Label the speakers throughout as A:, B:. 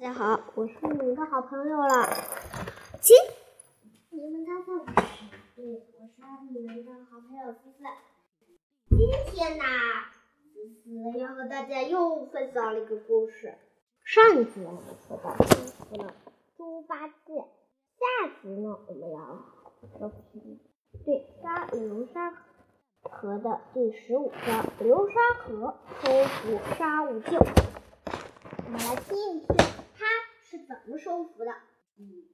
A: 大家好，我是你们的好朋友了，亲。你们猜猜我是谁？我是你们的好朋友思思。今天呢，思思要和大家又分享了一个故事。上一集我们说到征服了猪八戒，下集呢我们要说对沙流沙河的第十五章：流沙河收服沙悟净。我们来听一听是怎么收服的。嗯，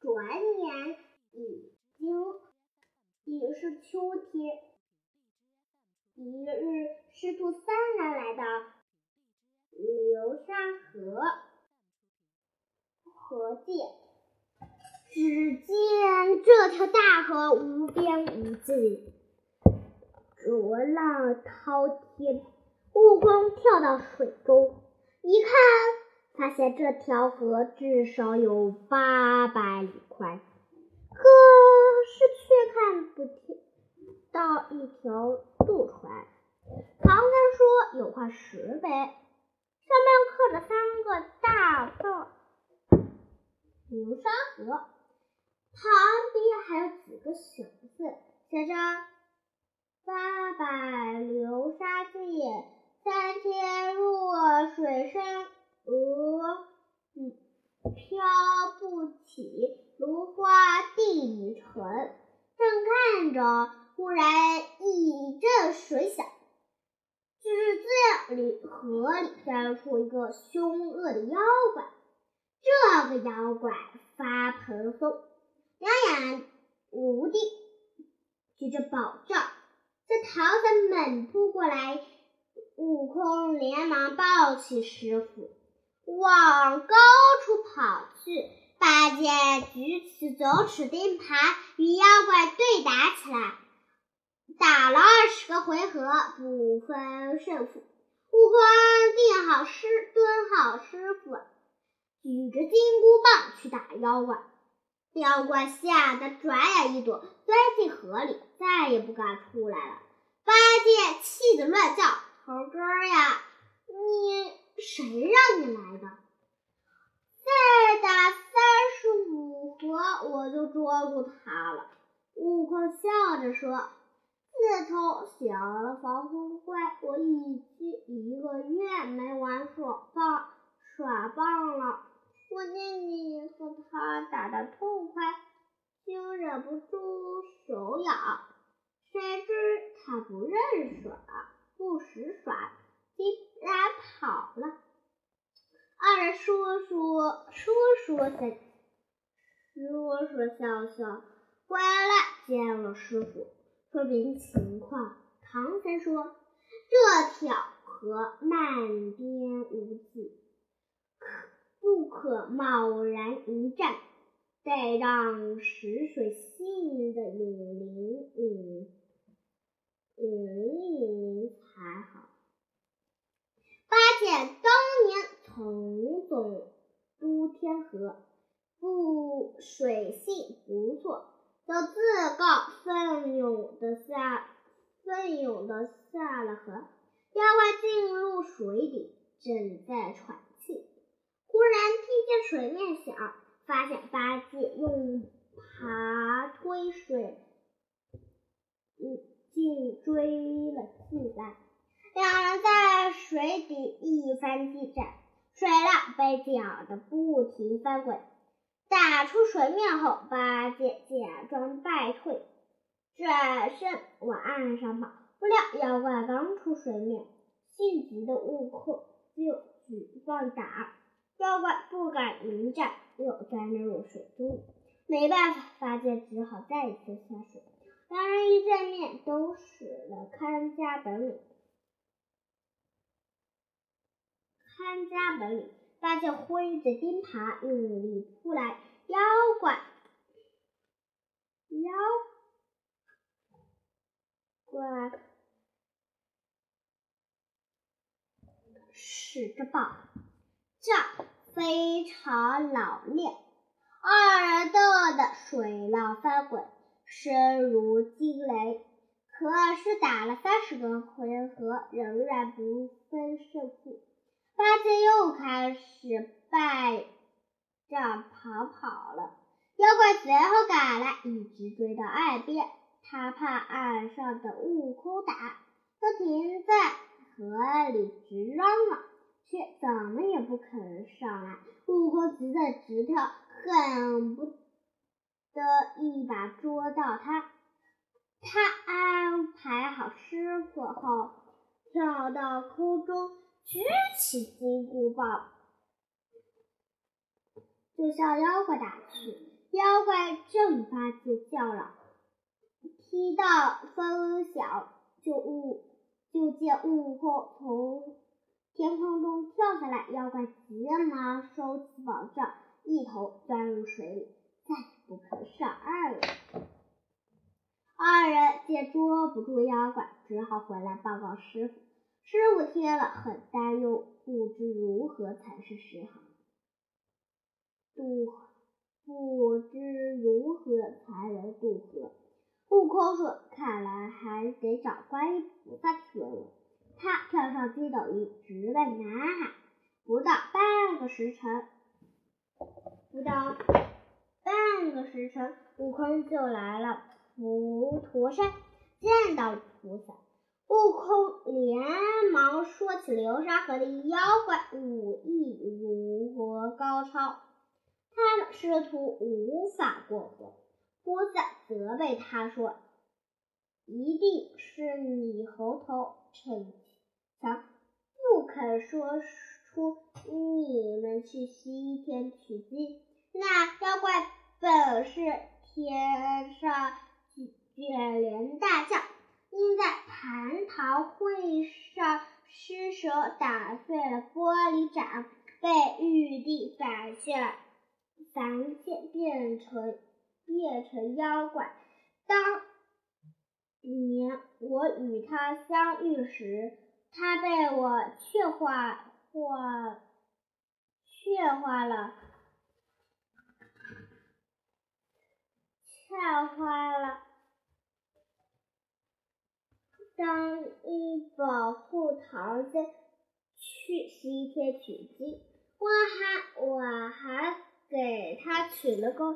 A: 转眼已经已是秋天。一日，师徒三人来到流沙河河界，只见这条大河无边无际，浊浪滔天。悟空跳到水中，一看，发现这条河至少有八百里宽，可是却看不到一条渡船。唐僧说有块石碑，上面刻着三个大字“流沙河”，旁边还有几个小字，写着“八百流沙界，三千弱水深，鹅飘不起，芦花地沉。”正看着，忽然一阵水响。只见里河里钻出一个凶恶的妖怪，这个妖怪发蓬风，两眼无地，举着宝杖，见唐僧猛扑过来，悟空连忙抱起师傅，往高处跑去。八戒举起九齿钉耙，与妖怪对打起来。打了二十个回合，不分胜负。悟空定好师，蹲好师傅，举着金箍棒去打妖怪。妖怪吓得转眼一躲，钻进河里，再也不敢出来了。八戒气得乱叫：“猴哥呀，你谁让你来的？再打三十五回，我就捉住他了。”悟空笑着说。自从降了防风怪，我已经一个月没玩耍棒耍棒了。我见你和他打得痛快，就忍不住手痒。谁知他不认耍，不识耍，竟然跑了。二人说说说说笑，说说笑笑，回来见了师傅。说明情况，唐僧说：“这条河漫边无际，可不可贸然一战，得让识水性的引灵引引灵引灵才好。”八戒当年从总督天河，不水性不错。就自告奋勇的下，奋勇的下了河。妖怪进入水底，正在喘气，忽然听见水面响，发现八戒用耙推水，嗯，竟追了进来。两人在水底一番激战，水浪被搅得不停翻滚。打出水面后，八戒假装败退，转身往岸上跑。不料妖怪刚出水面，性急的悟空就举棒打，妖怪不敢迎战，又钻入水中。没办法，八戒只好再次下水。两人一见面，都使了看家本领。看家本领。八戒挥着钉耙，用力扑来，妖怪，妖怪使着宝杖，非常老练。二人斗得水浪翻滚，声如惊雷。可是打了三十个回合，仍然不分胜负。八戒又开始败仗逃跑了。妖怪随后赶来，一直追到岸边。他怕岸上的悟空打，就停在河里直嚷嚷，却怎么也不肯上来。悟空急得直跳，恨不得一把捉到他。他安排好师傅后，跳到空中，举起金箍棒，就向妖怪打去。妖怪正发劲叫嚷，听到风响，就悟就见悟空从天空中跳下来。妖怪急忙收起宝杖，一头钻入水里，再也不肯上岸了。二人见捉不住妖怪，只好回来报告师傅。师傅听了很担忧，不知如何才是时好。渡。不知如何才能渡河。悟空说：“看来还得找观音菩萨去了。”他跳上筋斗云，直奔南海。不到半个时辰，不到半个时辰，悟空就来了普陀山，见到菩萨。悟空连忙说起流沙河的妖怪武艺如何高超。他们师徒无法过河，菩萨责备他说：“一定是你猴头逞强，不肯说出你们去西天取经。那妖怪本是天上卷帘大将，因在蟠桃会上失手打碎了玻璃盏，被玉帝发现。”凡间变成变成妖怪。当年我与他相遇时，他被我劝化化劝化了，劝化了，张一保护唐僧去西天取经。我还我还。给他取了个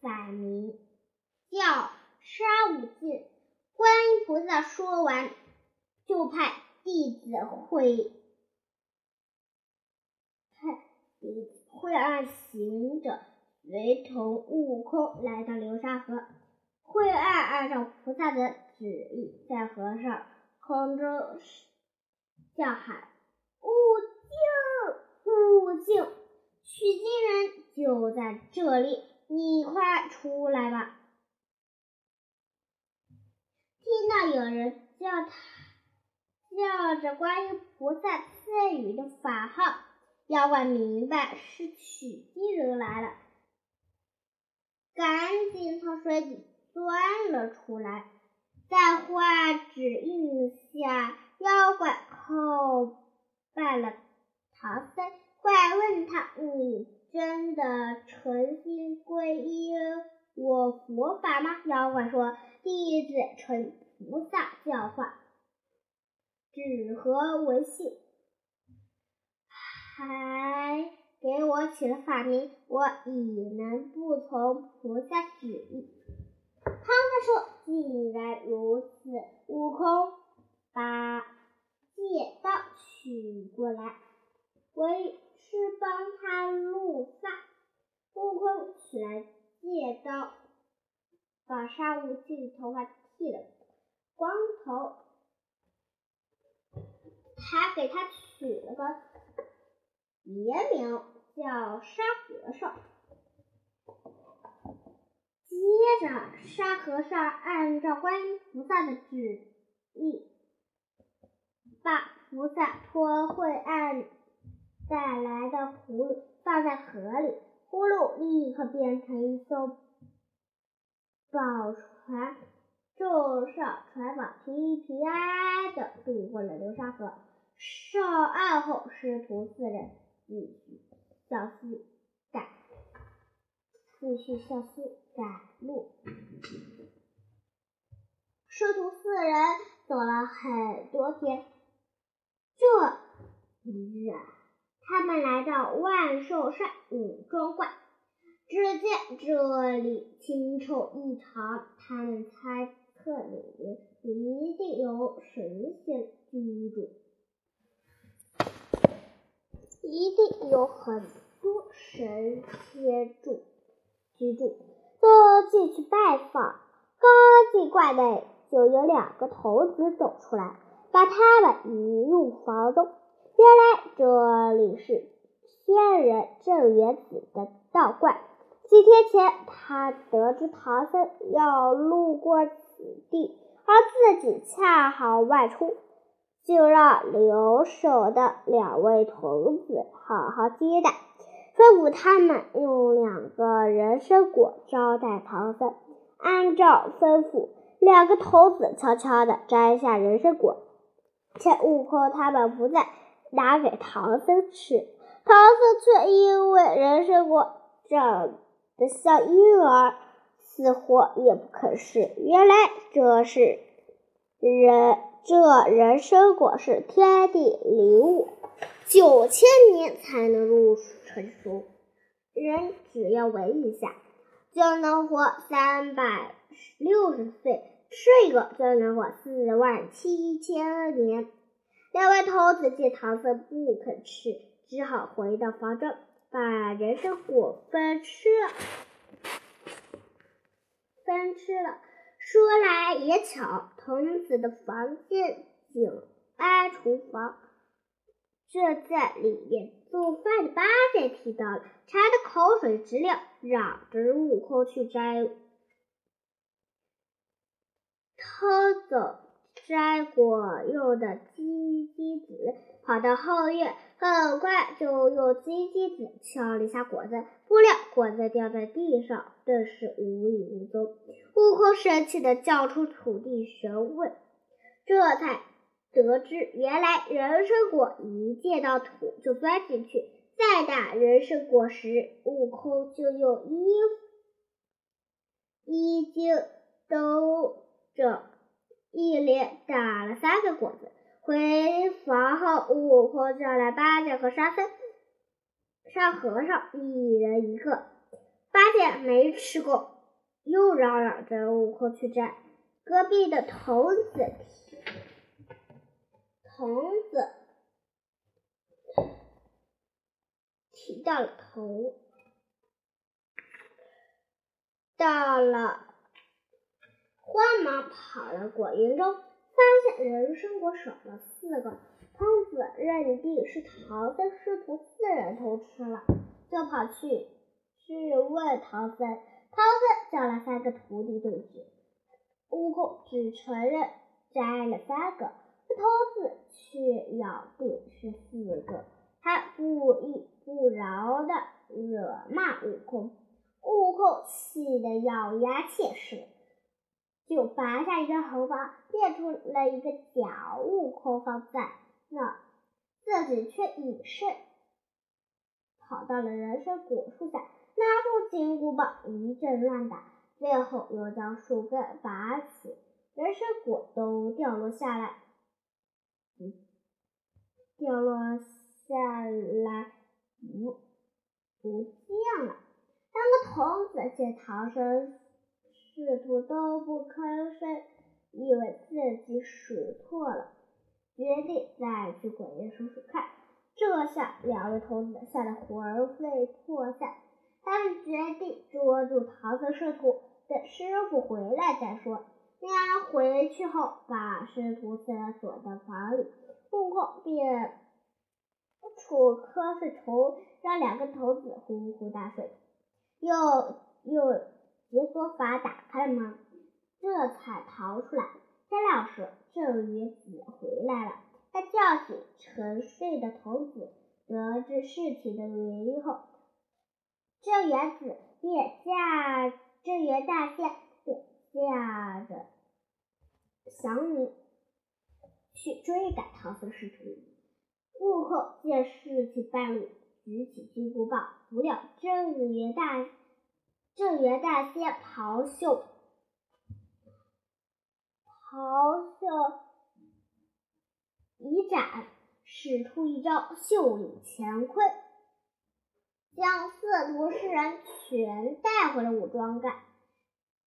A: 法名，叫沙悟净。观音菩萨说完，就派弟子会派弟子会二行者随同悟空来到流沙河。慧二按照菩萨的旨意，在河上空中叫喊：“悟净，悟净，取经人。”就在这里，你快出来吧！听到有人叫他，叫着观音菩萨赐予的法号，妖怪明白是取经人来了，赶紧从水底钻了出来。在画指引下，妖怪叩拜了唐僧，怪问他：“你？”真的诚心皈依我佛法吗？妖怪说：“弟子承菩萨教化，只合为信，还给我起了法名，我怎能不从菩萨旨意？”唐僧说：“既然如此，悟空把戒刀取过来，为。”是帮他录发，悟空取来戒刀，把沙悟净的头发剃了光头，还给他取了个别名叫沙和尚。接着，沙和尚按照观音菩萨的旨意，把菩萨托会按。带来的葫芦放在河里，葫芦立刻变成一艘宝船，坐上船网，平平安安的渡过了流沙河。上岸后，师徒四人继续向西，继续向西赶路。师徒四人走了很多天，这一日啊。他们来到万寿山五庄观，只见这里清臭异常，他们猜测里面一定有神仙居住，一定有很多神仙住居住。都进去拜访，刚进观内，就有两个童子走出来，把他们引入房中。原来这里是仙人镇元子的道观。几天前，他得知唐僧要路过此地，而自己恰好外出，就让留守的两位童子好好接待。吩咐他们用两个人参果招待唐僧。按照吩咐，两个童子悄悄地摘下人参果，趁悟空他们不在，拿给唐僧吃。唐僧却因为人参果长得像婴儿，死活也不肯吃。原来这是人这人参果是天地灵物，九千年才能入。成熟人只要闻一下，就能活三百六十岁；吃一个就能活四万七千年。两位童子见唐僧不肯吃，只好回到房中，把人参果分吃了。分吃了。说来也巧，童子的房间紧挨厨房。这在里面做饭的八戒听到了，馋得口水直流，嚷着悟空去摘，偷走摘果用的鸡鸡子，跑到后院，很快就用鸡鸡子敲了一下果子，不料果子掉在地上，顿时无影无踪。悟空生气的叫出土地神问，这才。得知原来人参果一见到土就钻进去，再打人参果时，悟空就用衣衣襟兜着，一连打了三个果子。回房后，悟空叫来八戒和沙僧、沙和尚，一人一个。八戒没吃过，又嚷嚷着悟空去摘。隔壁的童子。童子提到了头，到了，慌忙跑了果园中，发现人参果少了四个。童子认定是唐僧师徒四人偷吃了，就跑去质问唐僧。唐僧叫了三个徒弟对质，悟空只承认摘了三个。偷子却咬定是四个，还不依不饶的惹骂悟空。悟空气得咬牙切齿，就拔下一根毫毛，变出了一个假悟空放在那，自己却隐身，跑到了人参果树下，拿出金箍棒一阵乱打，最后又将树根拔起，人参果都掉落下来。掉落下来，不不见了。三个童子见唐僧师徒都不吭声，以为自己数错了，决定再去果园数数看。这下两位童子吓得魂飞魄散，他们决定捉住唐僧师徒，等师傅回来再说。两人回去后，把师徒四人锁在房里。悟空便处瞌睡虫，让两个童子呼呼大睡，又又解锁法打开了门，这才逃出来。天亮时，郑元子回来了，他叫醒沉睡的童子，得知事情的原因后，郑元子便驾镇元大仙便驾着祥云。去追赶唐僧师徒。悟空见事情败露，举起金箍棒，不料正元大正元大仙袍袖袍袖一展，使出一招袖领乾坤，将四图诗人全带回了武装寨，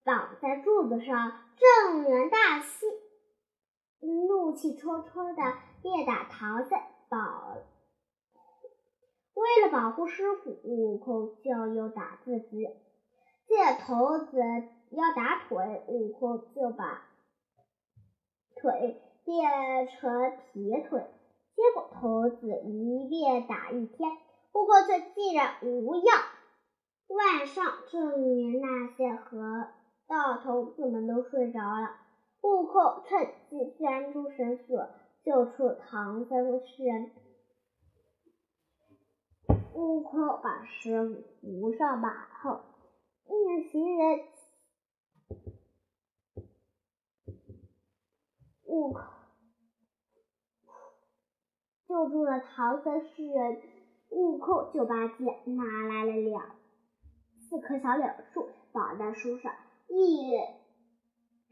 A: 绑在柱子上。郑元大谢怒气冲冲的便打唐僧，保为了保护师傅，悟空就又打自己。见童子要打腿，悟空就把腿变成铁腿。结果童子一遍打一天，悟空却竟然无恙。晚上，郑元那些和到童子们都睡着了，悟空趁机钻出绳索，救出唐僧师人。悟空把师傅扶上马后，一行人，悟空救助了唐僧师人。悟空就把剑拿来了两四棵小柳树，绑在树上。一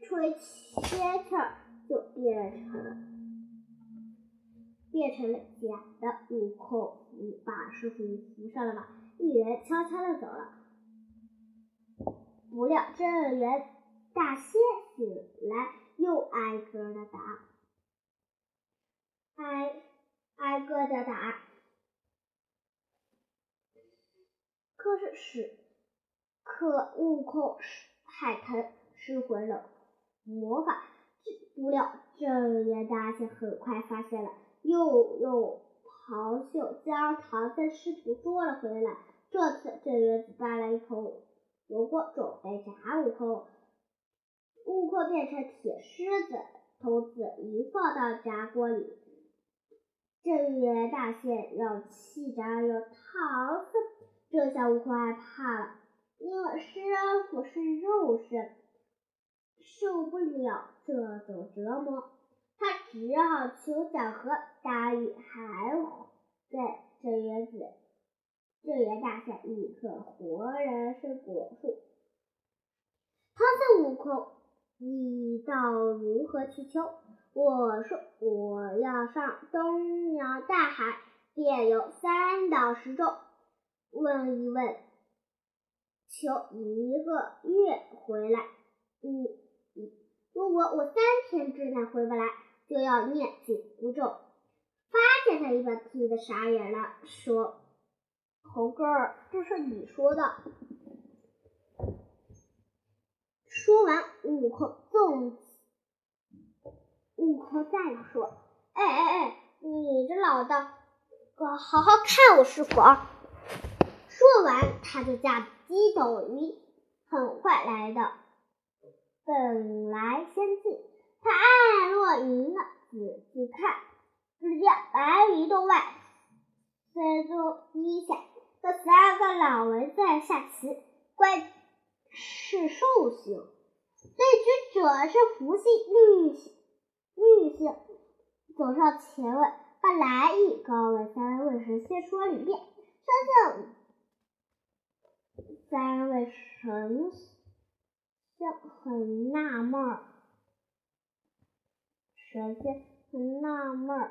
A: 吹切气儿，就变成变成了假的。悟空把师傅扶上了马，一人悄悄的走了。不料镇元大仙醒来，又挨个的打，挨挨个的打。可是是，可悟空是。海豚失回了魔法，不料镇元大仙很快发现了，又用袍袖将唐僧师徒捉了回来。这次镇元子搬了一口油锅，准备炸悟空。悟空变成铁狮子，童子一放到炸锅里，镇元大仙要气炸了唐僧，这下悟空害怕了。因为师傅是肉身，受不了这种折磨，他只好求讲和，答应还在镇元子、镇元大仙一棵活人参果树。唐僧悟空，你道如何去求？我说我要上东洋大海，便有三到十洲，问一问。求一个月回来，你你如果我三天之内回不来，就要念紧箍咒。发现他一个听得傻眼了，说：“猴哥，这是你说的。”说完，悟空纵，悟空再说：“哎哎哎，你这老道，好好看我师傅啊！”说完，他就驾鸡斗云，很快来到本来仙境。他按落云了，仔细看，只见白云洞外，三足低下，有三个老人在下棋，怪是兽形。对局者是福星绿绿星，走上前问，把来意告诉三位神仙说了一遍。三圣。三位神仙很纳闷，神仙很纳闷，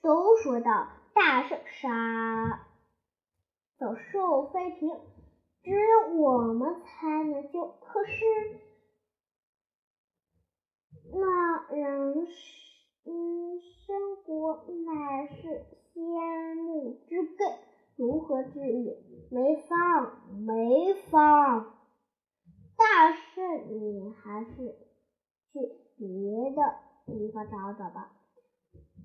A: 都说道：“大圣杀走兽飞平，只有我们才能救。可是那人嗯，生国乃是仙木之根。”如何治愈？没方，没方。大圣，你还是去别的地方找找吧。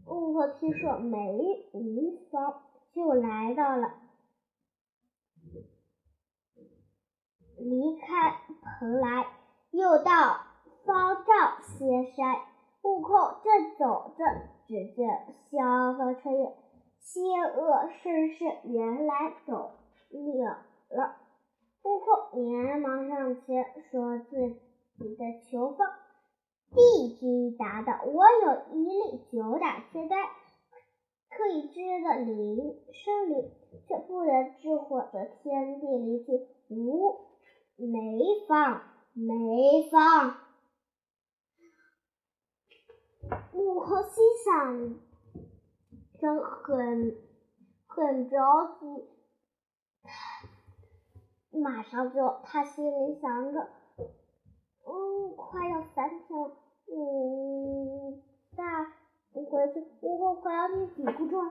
A: 悟空听说没无方，就来到了，离开蓬莱，又到方丈仙山。悟空正走着，只见萧峰吹月。邪恶盛世原来走了，悟空连忙上前说自己的求方。帝君答道：“我有一粒九胆仙丹，可以治的灵生灵，却不能治火的天地灵气。无没方，没方。”悟空心想真很很着急，马上就他心里想着，嗯，快要三天了，嗯，再不回去，我我快要念紧箍咒，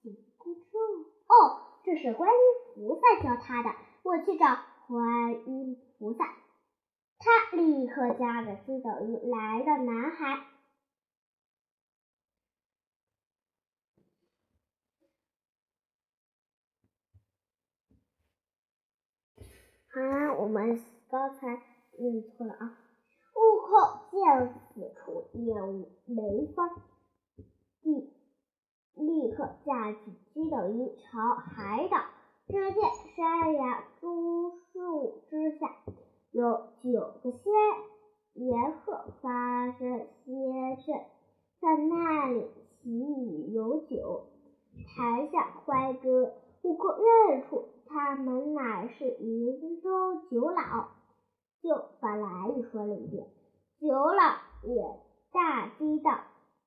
A: 紧箍咒，哦，这是观音菩萨教他的，我去找观音菩萨。他立刻驾着筋斗云来到南海。啊，我们刚才念错了啊！悟空见此处也无没法，立立刻驾起筋斗云朝海岛。只见山崖诸树之下。有九个仙沿河发生仙阵，在那里祈雨有酒，台下欢歌。悟空认出他们乃是云中九老，就把来意说了一遍。九老也大惊道：“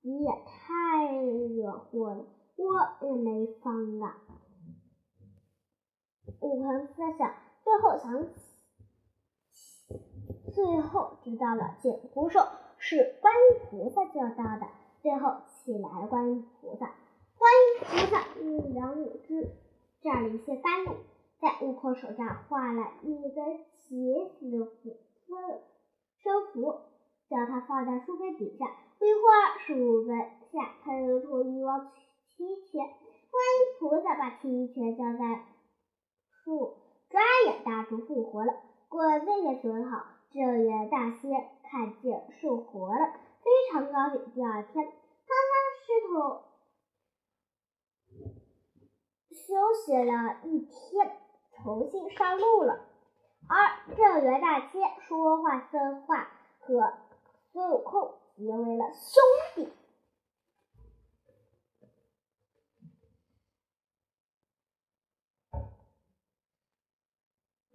A: 你也太惹祸了，我也没方啊！”悟空思想，最后想起。最后知道了紧箍咒是观音菩萨教导的，最后请来了观音菩萨。观音菩萨一两五只，蘸了一些甘露，在悟空手上画了一根起死符生符，将它放在树根底下。不一会儿，树根下喷出一汪清泉，观音菩萨把清泉浇在树，抓也大树复活了，果子也准好。正月大仙看见树活了，非常高兴。第二天，他拿石头休息了一天，重新上路了。而正月大仙说话算话，和孙悟空结为了兄弟。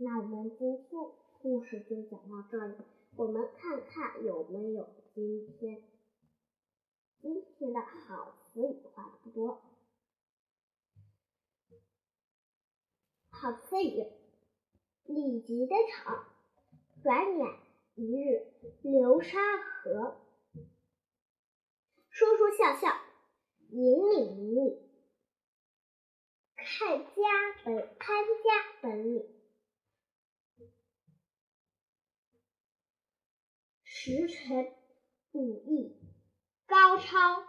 A: 那我们今天。故事就讲到这里，我们看看有没有今天今天的好词语话不多。好词语立即登场，转眼一日流沙河，说说笑笑，引领引领，看家本看家本领。时辰不易，高超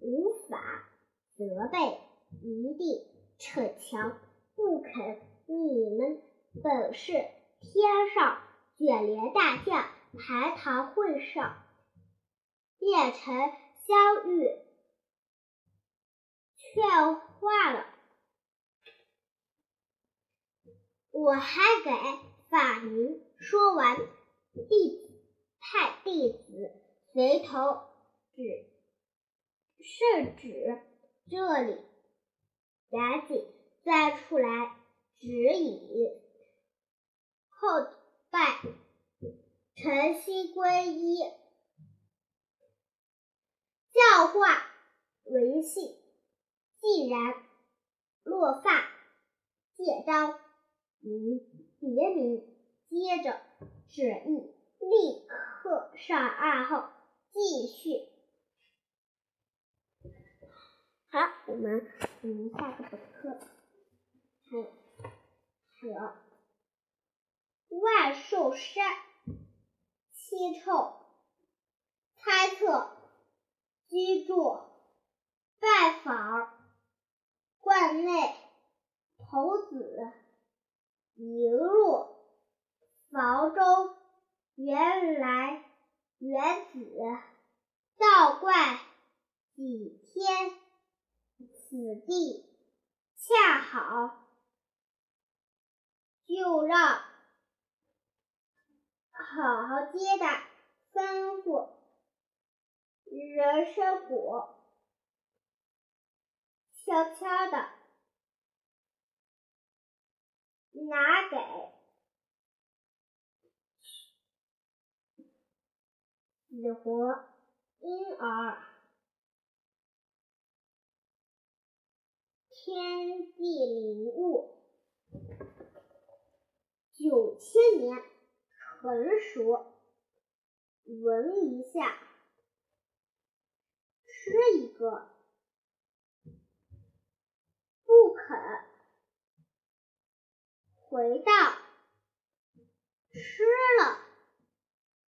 A: 无法责备，一定逞强不肯。你们本是天上卷帘大将，蟠桃会上变成相遇，劝化了，我还给法名。说完，弟子。派弟子随头指圣旨这里，赶紧再出来指引，后拜诚心皈依，教化为信。既然落发借刀，名别名，接着旨意。立刻课上岸后继续。好，我们嗯下个本课，还有还有万寿山七臭猜测居住拜访观内童子迎入房中。原来原子道怪几天，此地恰好，就让好好接待，吩咐人参果，悄悄的拿给。死活婴儿天地灵物九千年成熟闻一下吃一个不肯回到吃了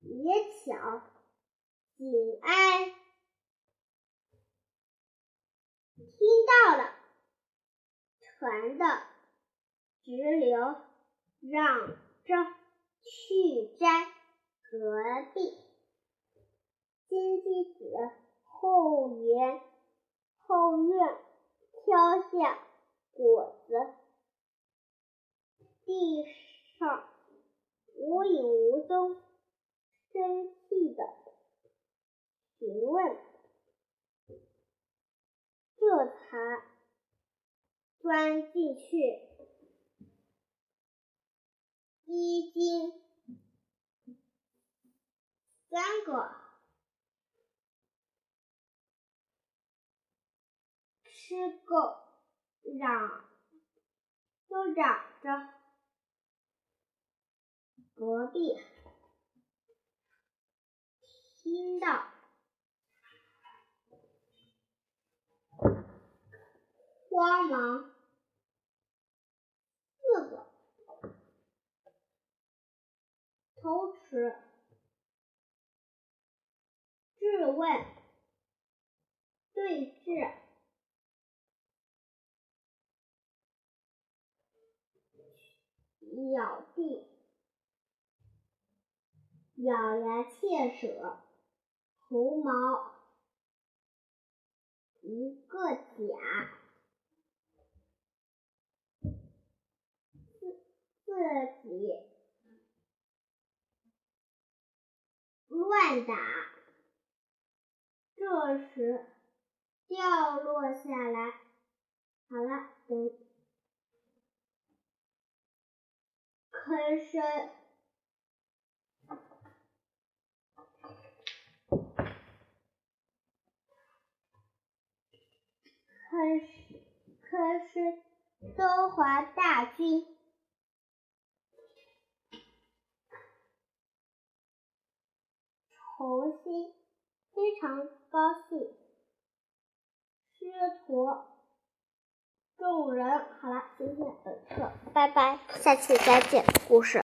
A: 也抢紧挨，听到了，传的直流，让着去摘，隔壁。金鸡子后园后院挑下果子，地上无影无踪，生气的询问，这才钻进去，一斤三个。吃够，嚷，都嚷着，隔壁听到，慌忙四个偷吃，质问对峙。咬地，咬牙切齿，红毛。一个假，自己乱打，这时掉落下来。好了，等。吭声，吭声，吭声，中华大军红心非常高兴，师徒。众人，好了，今天本课拜拜，下期再见。故事。